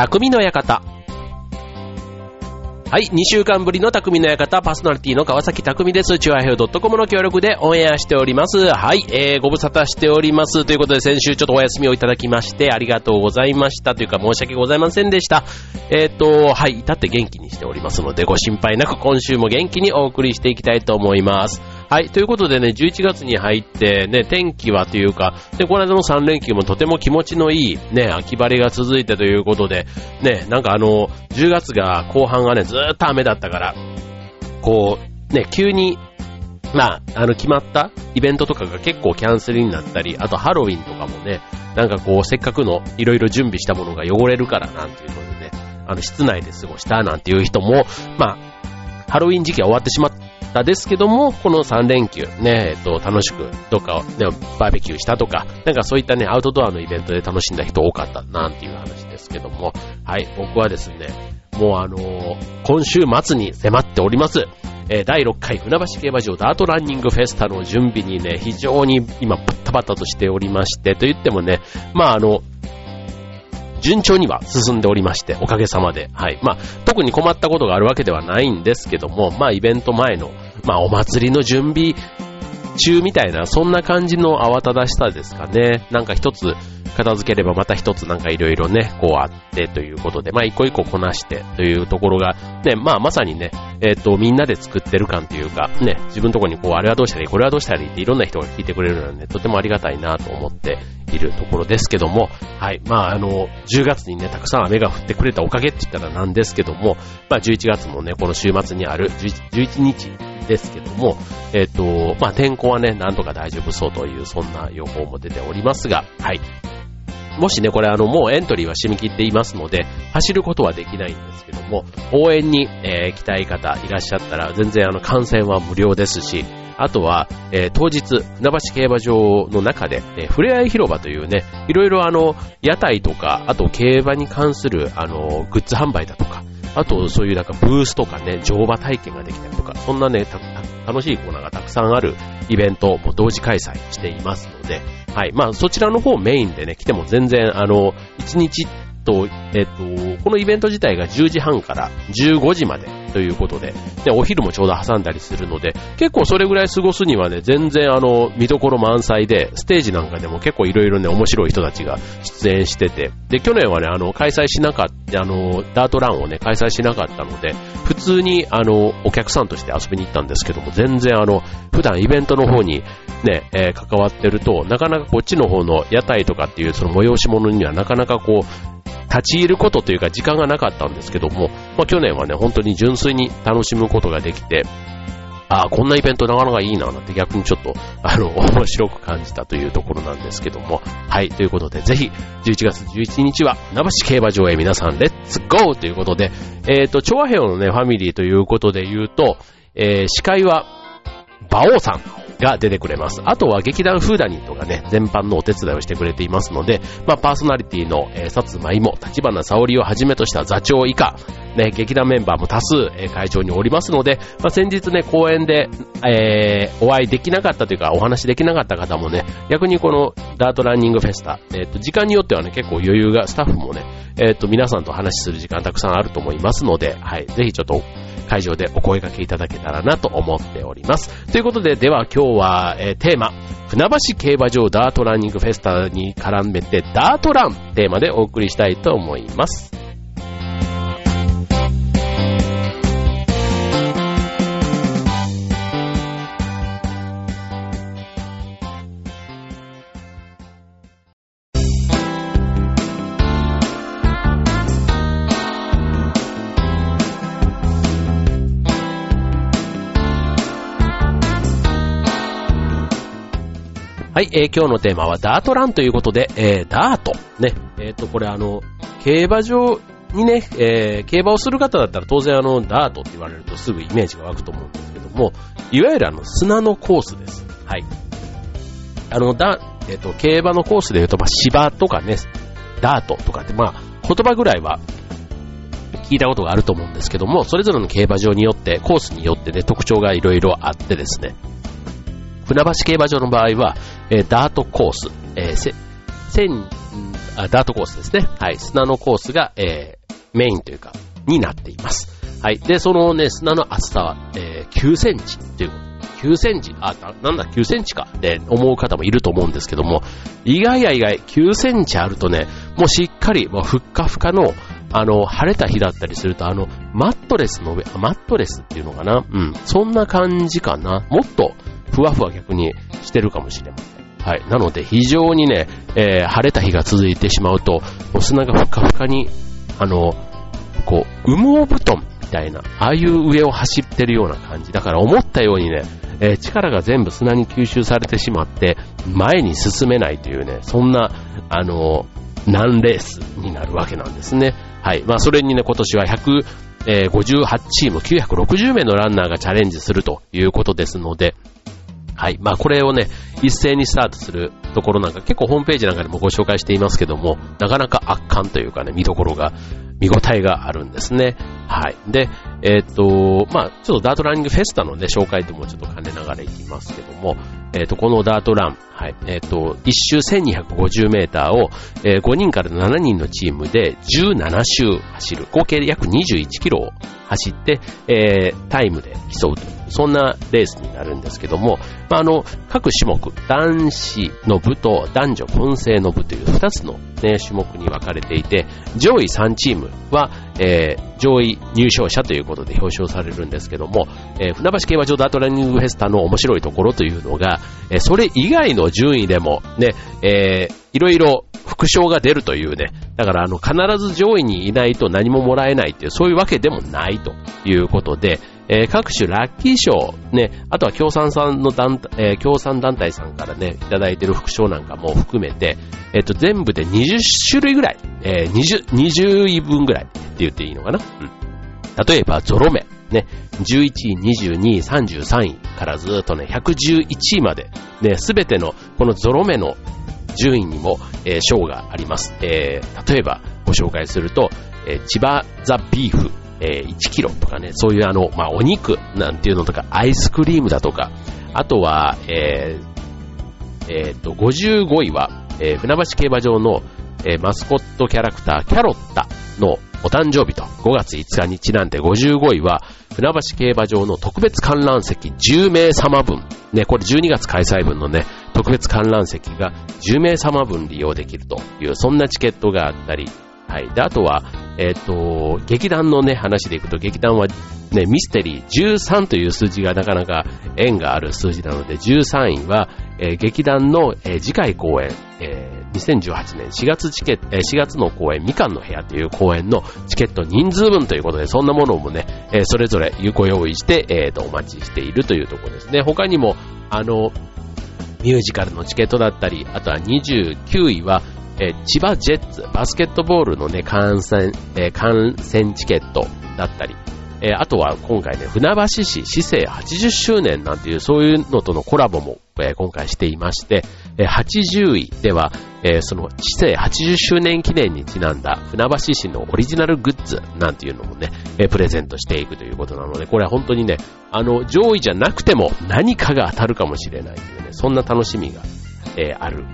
匠の館。はい、2週間ぶりの匠の館、パーソナリティの川崎匠です。チュアヘオ .com の協力でオンエアしております。はい、えー、ご無沙汰しております。ということで、先週ちょっとお休みをいただきまして、ありがとうございました。というか、申し訳ございませんでした。えっ、ー、と、はい、至って元気にしておりますので、ご心配なく今週も元気にお送りしていきたいと思います。はい。ということでね、11月に入ってね、天気はというか、で、この間の3連休もとても気持ちのいい、ね、秋晴れが続いてということで、ね、なんかあの、10月が後半がね、ずーっと雨だったから、こう、ね、急に、まあ、あの、決まったイベントとかが結構キャンセルになったり、あとハロウィンとかもね、なんかこう、せっかくのいろいろ準備したものが汚れるからなんていうことでね、あの、室内で過ごしたなんていう人も、まあ、ハロウィン時期は終わってしまったですけども、この3連休ね、えっと、楽しく、どっか、ね、バーベキューしたとか、なんかそういったね、アウトドアのイベントで楽しんだ人多かったなんていう話ですけども、はい、僕はですね、もうあのー今週末に迫っております。えー第6回船橋競馬場ダートランニングフェスタの準備にね、非常に今バッタバタとしておりまして、と言ってもね、まああの、順調には進んでおりまして、おかげさまで。はい。まあ、特に困ったことがあるわけではないんですけども、まあ、イベント前の、まあ、お祭りの準備中みたいな、そんな感じの慌ただしさですかね。なんか一つ片付ければまた一つなんかいろいろね、こうあってということで、まあ一個一個こなしてというところが、ね、まあまさにね、えっ、と、みんなで作ってる感というか、ね、自分のとこにこう、あれはどうしたらいい、これはどうしたらいいっていろんな人が聞いてくれるのはね、とてもありがたいなと思っているところですけども、はい、まああの、10月にね、たくさん雨が降ってくれたおかげって言ったらなんですけども、まあ11月もね、この週末にある11 11日ですけども、えっ、と、まあ天候はね、なんとか大丈夫そうという、そんな予報も出ておりますが、はい。もしね、これあの、もうエントリーは締め切っていますので、走ることはできないんですけども、応援に、えー来たい方いらっしゃったら、全然あの、観戦は無料ですし、あとは、えー当日、船橋競馬場の中で、えーふれあい広場というね、いろいろあの、屋台とか、あと競馬に関する、あの、グッズ販売だとか、あとそういうなんかブースとかね、乗馬体験ができたりとか、そんなね、楽しいコーナーがたくさんあるイベントも同時開催していますので、はい。まあ、そちらの方メインでね、来ても全然、あの、1日と、えっと、このイベント自体が10時半から15時までということで、で、お昼もちょうど挟んだりするので、結構それぐらい過ごすにはね、全然あの、見どころ満載で、ステージなんかでも結構いろいろね、面白い人たちが出演してて、で、去年はね、あの、開催しなかった、あの、ダートランをね、開催しなかったので、普通に、あの、お客さんとして遊びに行ったんですけども、全然あの、普段イベントの方にね、えー関わってると、なかなかこっちの方の屋台とかっていうその催し物にはなかなかこう、立ち入ることというか時間がなかったんですけども、まあ去年はね、本当に純粋に楽しむことができて、ああ、こんなイベントなかなかいいな、なんて逆にちょっと、あの、面白く感じたというところなんですけども。はい、ということで、ぜひ、11月11日は、船橋競馬場へ皆さん、レッツゴーということで、えっ、と、調和平のね、ファミリーということで言うと、えー司会は、馬王さんが出てくれます。あとは劇団フーダニーとかね、全般のお手伝いをしてくれていますので、まあパーソナリティの、えー、薩摩芋、立花沙織をはじめとした座長以下、ね、劇団メンバーも多数、えー会場におりますので、まあ先日ね、公演で、えーお会いできなかったというか、お話できなかった方もね、逆にこのダートランニングフェスタ、えっ、と、時間によってはね、結構余裕が、スタッフもね、えっ、と、皆さんと話しする時間たくさんあると思いますので、はい、ぜひちょっと会場でお声掛けいただけたらなと思っております。ということで、では今日は、えーテーマ、船橋競馬場ダートランニングフェスタに絡めて、ダートランテーマでお送りしたいと思います。はい、えー今日のテーマはダートランということで、えーダート。ね。えっ、と、これあの、競馬場にね、えー競馬をする方だったら当然あの、ダートって言われるとすぐイメージが湧くと思うんですけども、いわゆるあの、砂のコースです。はい。あの、だ、えっ、と、競馬のコースで言うと、まあ、芝とかね、ダートとかって、まあ、言葉ぐらいは聞いたことがあると思うんですけども、それぞれの競馬場によって、コースによってね、特徴がいろいろあってですね、船橋競馬場の場合は、えダートコース、えーせ線、あダートコースですね。はい。砂のコースが、えー、メインというか、になっています。はい。で、そのね、砂の厚さは、えー、9センチという9センチ、あ、なんだ9センチかって思う方もいると思うんですけども、意外や意外9センチあるとね、もうしっかり、もうふっかふかの、あの、晴れた日だったりすると、あの、マットレスの上、マットレスっていうのかなうん。そんな感じかな。もっと、ふわふわ逆にしてるかもしれません。はい。なので、非常にね、えー、晴れた日が続いてしまうと、お砂がふかふかに、あの、こう、羽毛布団みたいな、ああいう上を走ってるような感じ。だから思ったようにね、えー、力が全部砂に吸収されてしまって、前に進めないというね、そんな、あの、難レースになるわけなんですね。はい。まあ、それにね、今年は158チーム、960名のランナーがチャレンジするということですので、はい。まあこれをね、一斉にスタートするところなんか結構ホームページなんかでもご紹介していますけども、なかなか圧巻というかね、見どころが、見応えがあるんですね。はい。で、えっ、と、まあちょっとダートランニングフェスタのね、紹介ともちょっと兼ねながらいきますけども、えっ、と、このダートラン、はい。えっ、と、1周1250メーターを、えー、5人から7人のチームで17周走る。合計で約21キロを走って、えー、タイムで競うという、そんなレースになるんですけども、まあ、あの、各種目、男子の部と男女混成の部という2つの、ね、種目に分かれていて、上位3チームは、えー、上位入賞者ということで表彰されるんですけども、えー、船橋競馬場ダートランニングフェスタの面白いところというのが、えー、それ以外の順位でも、ね、えー、いろいろ副賞が出るというね、だからあの必ず上位にいないと何ももらえないっていう、そういうわけでもないということで、えー、各種ラッキー賞、ね、あとは協賛さんの団体、えー、協賛団体さんからね、いただいてる副賞なんかも含めて、えっ、ー、と、全部で20種類ぐらい、えー、20、20位分ぐらいって言っていいのかな？うん。例えば、ゾロ目。ね、11位、22位、33位からずっとね、111位まで、ね、すべてのこのゾロ目の順位にも、えー、賞があります。えー、例えばご紹介すると、えー、千葉ザビーフ、えー、1キロとかね、そういうあの、まあ、お肉なんていうのとか、アイスクリームだとか、あとは、えー、えー、と、55位は、えー、船橋競馬場の、え、マスコットキャラクター、キャロッタのお誕生日と5月5日にちなんで55位は、船橋競馬場の特別観覧席10名様分。ね、これ12月開催分のね、特別観覧席が10名様分利用できるという、そんなチケットがあったり、はい。で、あとは、えっ、ー、と、劇団のね、話でいくと、劇団はね、ミステリー13という数字がなかなか縁がある数字なので、13位は、えー、劇団の、えー、次回公演、えー、2018年4月チケット、え、4月の公演、みかんの部屋という公演のチケット人数分ということで、そんなものもね、え、それぞれご用意して、えー、と、お待ちしているというところですね。他にも、あの、ミュージカルのチケットだったり、あとは29位は、えー、千葉ジェッツ、バスケットボールのね、観戦、えー、観戦チケットだったり、えー、あとは今回ね、船橋市市政80周年なんていうそういうのとのコラボも、えー、今回していまして、えー、80位では、えー、その市政80周年記念にちなんだ船橋市のオリジナルグッズなんていうのもね、え、プレゼントしていくということなので、これは本当にね、あの、上位じゃなくても何かが当たるかもしれないというね、そんな楽しみが、え、ある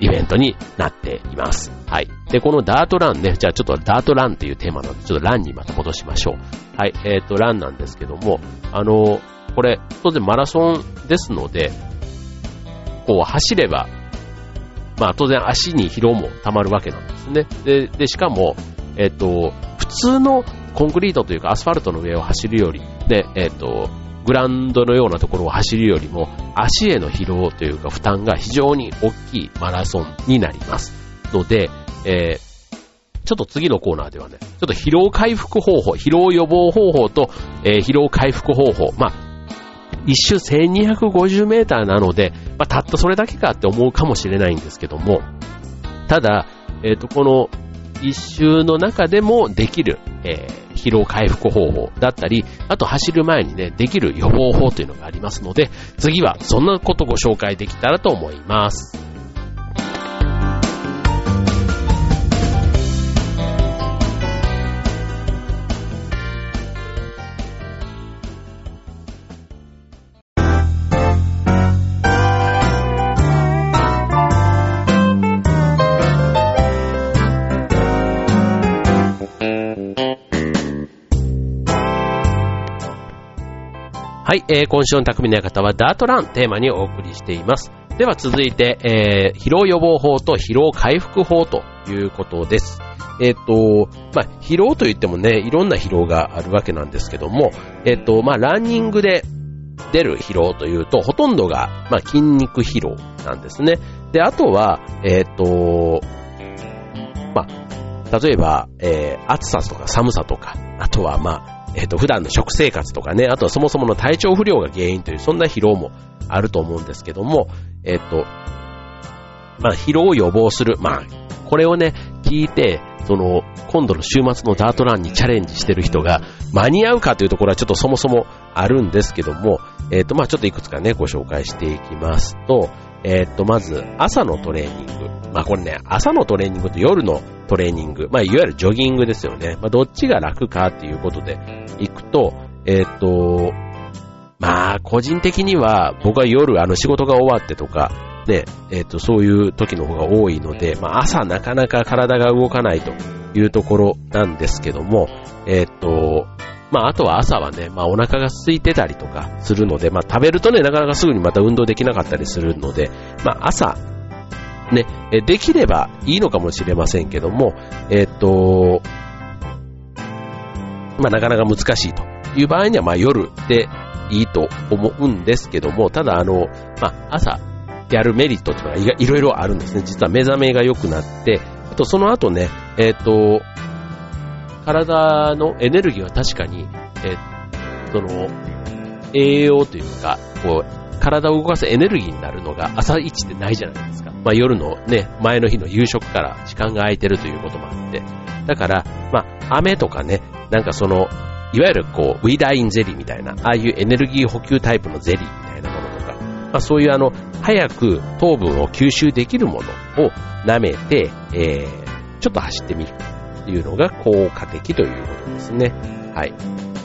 イベントになっています。はい。で、このダートランね、じゃあちょっとダートランっていうテーマなので、ちょっとランにまた戻しましょう。はい。えっ、ー、と、ランなんですけども、あの、これ、当然マラソンですので、こう走れば、まあ当然足に疲労も溜まるわけなんですね。で、でしかも、えっ、ー、と、普通のコンクリートというかアスファルトの上を走るより、で、えっ、ー、と、グランドのようなところを走るよりも、足への疲労というか負担が非常に大きいマラソンになります。ので、えー、ちょっと次のコーナーではね、ちょっと疲労回復方法、疲労予防方法と、えー、疲労回復方法、まあ、一周1250メーターなので、まあ、たったそれだけかって思うかもしれないんですけども、ただ、えっ、ー、と、この一周の中でもできる、えー、疲労回復方法だったり、あと走る前にね、できる予防法というのがありますので、次はそんなことご紹介できたらと思います。えー、今週の匠の館はダートランテーマにお送りしています。では続いて、えー、疲労予防法と疲労回復法ということです。えっ、ー、と、まあ、疲労といってもね、いろんな疲労があるわけなんですけども、えっ、ー、と、まあ、ランニングで出る疲労というと、ほとんどが、まあ、筋肉疲労なんですね。で、あとは、えっ、ー、と、まあ、例えば、えー、暑さとか寒さとか、あとは、まあ、えっ、と、普段の食生活とかね、あとはそもそもの体調不良が原因という、そんな疲労もあると思うんですけども、えっ、と、まあ、疲労を予防する。まあ、これをね、聞いて、その、今度の週末のダートランにチャレンジしてる人が間に合うかというところはちょっとそもそもあるんですけども、えっ、と、まあ、ちょっといくつかね、ご紹介していきますと、えっ、と、まず、朝のトレーニング。まあ、これね、朝のトレーニングと夜のトレーニング。まあ、いわゆるジョギングですよね。まあ、どっちが楽かっていうことでいくと、えっ、と、まあ、個人的には、僕は夜、あの、仕事が終わってとか、ね、えっ、と、そういう時の方が多いので、まあ、朝なかなか体が動かないというところなんですけども、えっ、と、まあ、あとは朝はね、まあ、お腹が空いてたりとかするので、まあ、食べるとね、なかなかすぐにまた運動できなかったりするので、まあ、朝、ね、できればいいのかもしれませんけども、えっ、と、まあ、なかなか難しいという場合には、まあ、夜でいいと思うんですけども、ただあの、まあ、朝やるメリットっていうのはいろいろあるんですね。実は目覚めが良くなって、あとその後ね、えっ、と、体のエネルギーは確かに、えー、その、栄養というか、こう、体を動かすエネルギーになるのが朝一ってないじゃないですか。まあ夜のね、前の日の夕食から時間が空いてるということもあって。だから、まあ雨とかね、なんかその、いわゆるこう、ウィダインゼリーみたいな、ああいうエネルギー補給タイプのゼリーみたいなものとか、まあそういうあの、早く糖分を吸収できるものを舐めて、えー、ちょっと走ってみるというのが効果的ということですね。はい。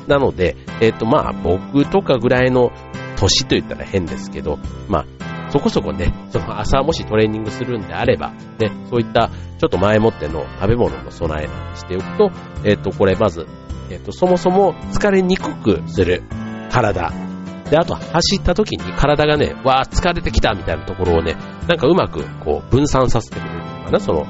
なので、えっ、ー、とまあ僕とかぐらいの年と言ったら変ですけど、まあそこそこね、その朝もしトレーニングするんであれば、ね、そういったちょっと前もっての食べ物の備えなんてしておくと、えっ、ー、と、これまずえっ、と、そもそも疲れにくくする体。で、あと走った時に体がね、わー疲れてきたみたいなところをね、なんかうまくこう分散させてくれるのかな、その、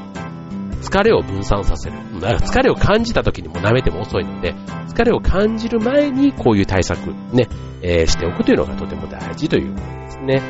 疲れを分散させる。疲れを感じた時にも舐めても遅いので、疲れを感じる前にこういう対策ね、えー、しておくというのがとても大事ということですね。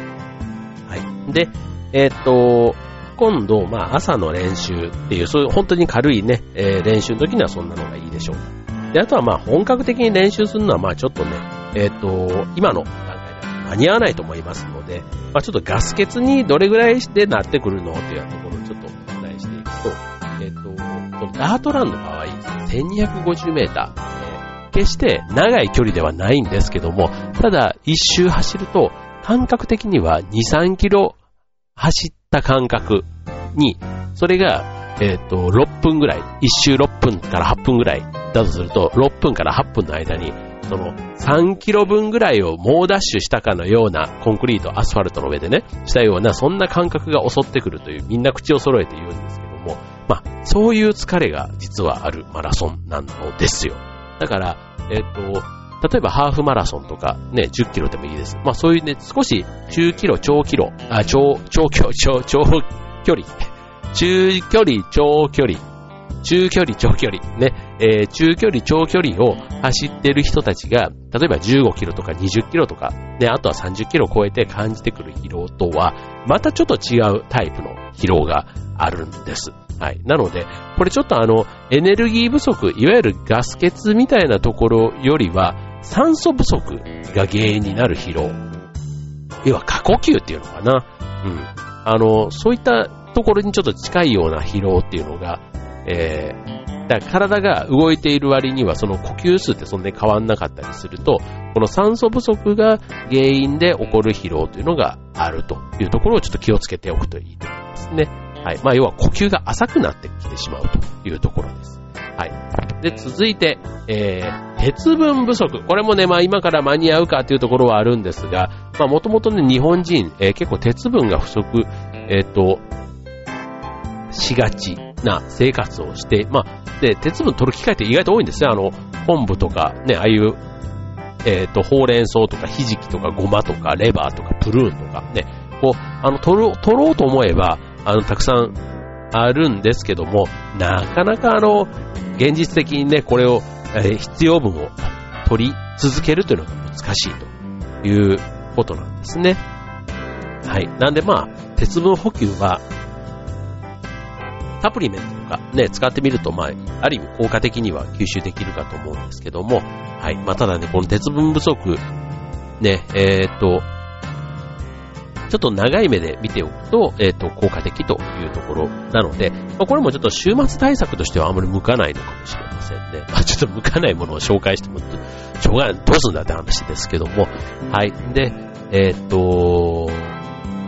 はい。で、えー、っと、今度、まあ朝の練習っていう、そういう本当に軽いね、えー、練習の時にはそんなのがいいでしょう。で、あとはまあ本格的に練習するのはまあちょっとね、えっ、と、今の段階では間に合わないと思いますので、まあちょっとガス欠にどれぐらいでなってくるのっていうところをちょっとお伝えしていくと、えっ、ー、と、このダートランの場合、1250メータ、ー、決して長い距離ではないんですけども、ただ一周走ると感覚的には2、3キロ走った感覚に、それがえっ、ー、と、6分ぐらい、1周6分から8分ぐらいだとすると、6分から8分の間に、その3キロ分ぐらいを猛ダッシュしたかのようなコンクリート、アスファルトの上でね、したような、そんな感覚が襲ってくるという、みんな口を揃えて言うんですけど。も、まあ、そういう疲れが実はあるマラソンなのですよ。だから、えっ、ー、と、例えばハーフマラソンとかね、10キロでもいいです。まあそういうね、少し中キロ、長キロ、あ、長、長距離、長、長距離中距離、長距離、中距離、長距離、ね、えー、中距離、長距離を走ってる人たちが、例えば15キロとか20キロとか、ね、あとは30キロを超えて感じてくる疲労とは、またちょっと違うタイプの疲労があるんです。はい。なので、これちょっとあの、エネルギー不足、いわゆるガス欠みたいなところよりは、酸素不足が原因になる疲労。要は過呼吸っていうのかな。うん。あの、そういったところにちょっと近いような疲労っていうのが、えー、だから体が動いている割にはその呼吸数ってそんなに変わんなかったりすると、この酸素不足が原因で起こる疲労というのがあるというところをちょっと気をつけておくといいと思いますね。はい。まあ、要は呼吸が浅くなってきてしまうというところです。はい。で、続いて、えー、鉄分不足。これもね、まあ今から間に合うかというところはあるんですが、まあもともとね、日本人、えー、結構鉄分が不足、えっ、ー、と、しがちな生活をして、まあ、で、鉄分取る機会って意外と多いんですね。あの、昆布とか、ね、ああいうえっ、ー、と、ほうれん草とかひじきとかごまとかレバーとかプルーンとかね、こう、あの、取ろう、取ろうと思えば、あの、たくさんあるんですけども、なかなかあの、現実的にね、これを、え、必要分を取り続けるというのが難しいということなんですね。はい。なんでまあ、鉄分補給は、サプリメントとかね、使ってみると、まあ、ある意味効果的には吸収できるかと思うんですけども、はい。まあ、ただね、この鉄分不足、ね、えー、っと、ちょっと長い目で見ておくと、えっ、と、効果的というところなので、まあ、これもちょっと週末対策としてはあまり向かないのかもしれませんね。まあ、ちょっと向かないものを紹介しても、しょうがない、どうすんだって話ですけども、はい。で、えっ、と、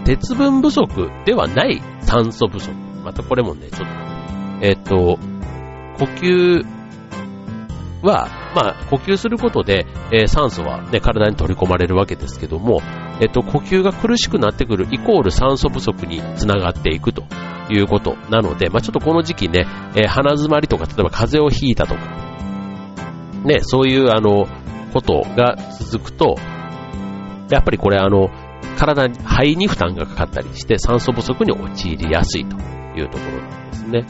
鉄分不足ではない酸素不足。またこれもね、ちょっと、えっ、と、呼吸は、まあ、呼吸することで、えー、酸素は、ね、体に取り込まれるわけですけども、えっと、呼吸が苦しくなってくるイコール酸素不足につながっていくということなので、まあ、ちょっとこの時期ね、えー、鼻詰まりとか、例えば風邪をひいたとか、ね、そういうあの、ことが続くと、やっぱりこれあの、体に、肺に負担がかかったりして酸素不足に陥りやすいというところなんですね。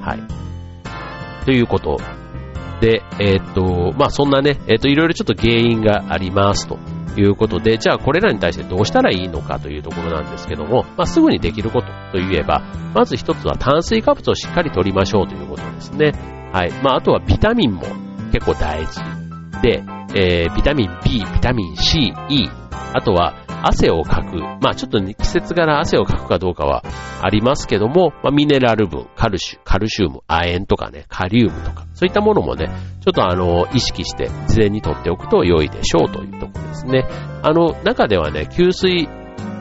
はい。ということで、えー、っと、まあ、そんなね、えー、っと、いろいろちょっと原因がありますということで、じゃあこれらに対してどうしたらいいのかというところなんですけども、まあ、すぐにできることといえば、まず一つは炭水化物をしっかり取りましょうということですね。はい。まあ、あとはビタミンも結構大事で、えー、ビタミン B、ビタミン C、E、あとは汗をかく。まあちょっと、ね、季節柄汗をかくかどうかはありますけども、まあ、ミネラル分、カルシュ、カルシウム、亜鉛とかね、カリウムとか、そういったものもね、ちょっとあの、意識して事前に取っておくと良いでしょうというところですね。あの、中ではね、給水、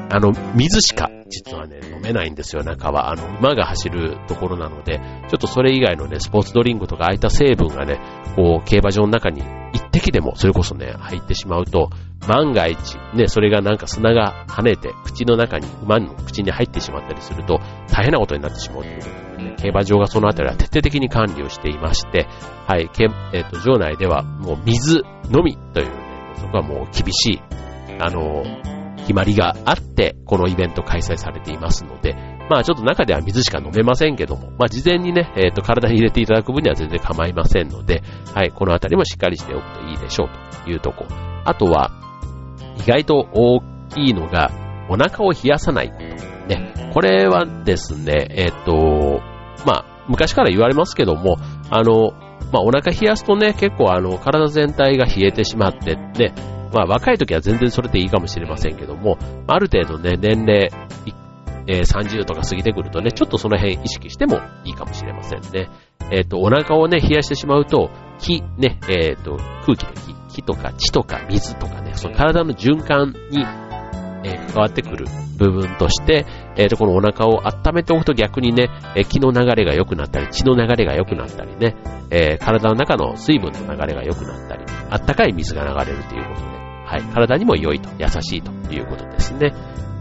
あの、水しか実はね、飲めないんですよ、中は。あの、馬が走るところなので、ちょっとそれ以外のね、スポーツドリンクとか、ああいった成分がね、こう、競馬場の中に一滴でも、それこそね、入ってしまうと、万が一、ね、それがなんか砂が跳ねて、口の中に、馬の口に入ってしまったりすると、大変なことになってしまうということで、ね、競馬場がそのあたりは徹底的に管理をしていまして、はい、えっ、ー、と、場内ではもう水のみというね、そこはもう厳しい、あの、決まりがあって、このイベント開催されていますので、まあちょっと中では水しか飲めませんけども、まあ事前にね、えっ、ー、と体に入れていただく分には全然構いませんので、はい、このあたりもしっかりしておくといいでしょうというとこ。あとは、意外と大きいのが、お腹を冷やさないこと。ね。これはですね、えっ、ー、と、まあ、昔から言われますけども、あの、まあ、お腹冷やすとね、結構あの、体全体が冷えてしまってね、まあ若い時は全然それでいいかもしれませんけども、ある程度ね、年齢、えー、30とか過ぎてくるとね、ちょっとその辺意識してもいいかもしれませんね。えっ、ー、と、お腹をね、冷やしてしまうと、気、ね、えっ、ー、と、空気の気、気とか血とか水とかね、その体の循環に、えー、関わってくる部分として、えっ、と、このお腹を温めておくと逆にね、え気の流れが良くなったり、血の流れが良くなったりね、え体の中の水分の流れが良くなったり、あったかい水が流れるということで、はい。体にも良いと、優しいということですね。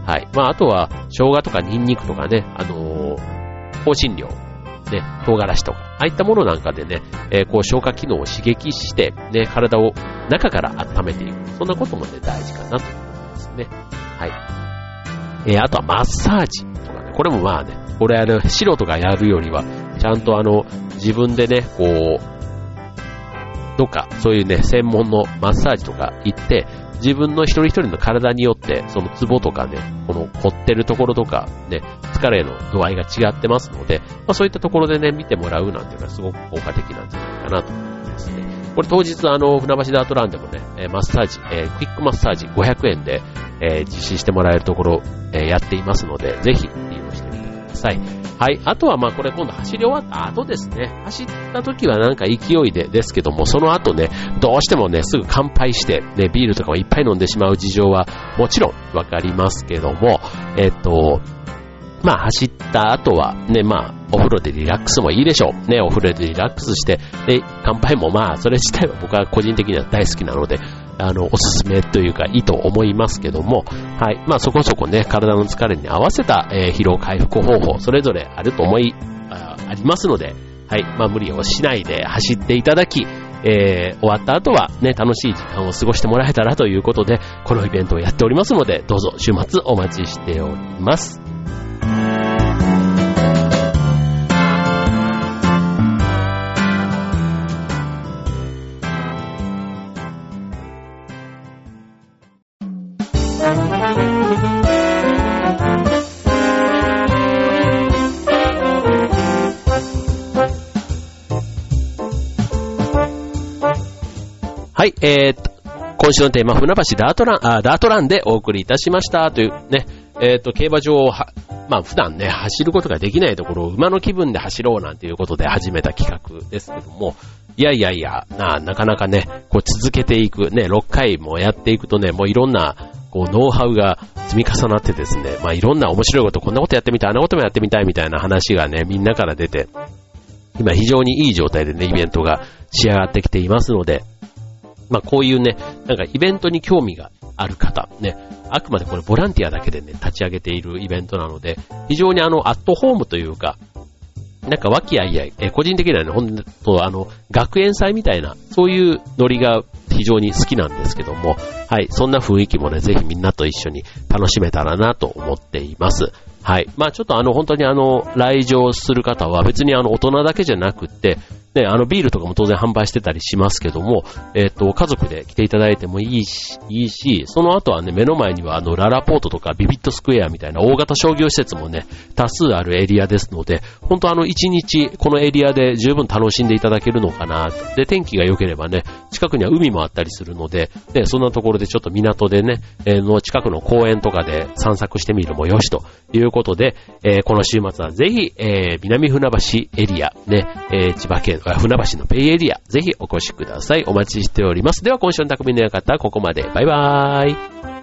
はい。まあ、あとは、生姜とかニンニクとかね、あの、香辛料、ね、唐辛子とか、ああいったものなんかでね、えー、こう消化機能を刺激して、ね、体を中から温めていく。そんなこともね、大事かなと思いますね。はい。えー、あとはマッサージとかね、これもまあね、これあの、素人がやるよりは、ちゃんとあの、自分でね、こう、どっか、そういうね、専門のマッサージとか行って、自分の一人一人の体によって、そのツボとかね、この凝ってるところとか、ね、疲れの度合いが違ってますので、まあそういったところでね、見てもらうなんていうのはすごく効果的なんじゃないかなと思いますね。これ当日あの、船橋ダートランでもね、マッサージ、えー、クイックマッサージ500円で、えー、実施してもらえるところ、えー、やっていますので、ぜひ利用してみてください。はい。あとは、まあ、これ今度走り終わった後ですね。走った時はなんか勢いでですけども、その後ね、どうしてもね、すぐ乾杯して、ね、ビールとかをいっぱい飲んでしまう事情は、もちろんわかりますけども、えっと、まあ走った後はね、まあお風呂でリラックスもいいでしょう。ね、お風呂でリラックスして、で、乾杯もまあそれ自体は僕は個人的には大好きなので、あの、おすすめというかいいと思いますけども、はい。まあそこそこね、体の疲れに合わせた、えー、疲労回復方法、それぞれあると思い、あありますので、はい。まあ無理をしないで走っていただき、えー、終わった後はね、楽しい時間を過ごしてもらえたらということで、このイベントをやっておりますので、どうぞ週末お待ちしております。はい、えー、っと、今週のテーマ、船橋ダートラン、あ、ダートランでお送りいたしました。というね、えー、っと、競馬場をは、まあ普段ね、走ることができないところを馬の気分で走ろうなんていうことで始めた企画ですけども、いやいやいや、な、なかなかね、こう続けていく、ね、6回もやっていくとね、もういろんな、こう、ノウハウが積み重なってですね、まあいろんな面白いこと、こんなことやってみたい、あんなこともやってみたいみたいな話がね、みんなから出て、今非常にいい状態でね、イベントが仕上がってきていますので、まあこういうね、なんかイベントに興味がある方、ね、あくまでこれボランティアだけでね、立ち上げているイベントなので、非常にあの、アットホームというか、なんか和気あいあい、え個人的にはね、ほんとあの、学園祭みたいな、そういうノリが非常に好きなんですけども、はい、そんな雰囲気もね、ぜひみんなと一緒に楽しめたらなと思っています。はい。まあちょっとあの、本当にあの、来場する方は別にあの、大人だけじゃなくって、ね、あの、ビールとかも当然販売してたりしますけども、えっ、と、家族で来ていただいてもいいし、いいし、その後はね、目の前にはあの、ララポートとかビビットスクエアみたいな大型商業施設もね、多数あるエリアですので、本当あの、一日このエリアで十分楽しんでいただけるのかな。で、天気が良ければね、近くには海もあったりするので、ね、そんなところでちょっと港でね、えー、の近くの公園とかで散策してみるもよしということで、えー、この週末はぜひ、え、南船橋エリア、ね、え千葉県、船橋のペイエリア、ぜひお越しください。お待ちしております。では今週の匠の館、ここまで。バイバーイ。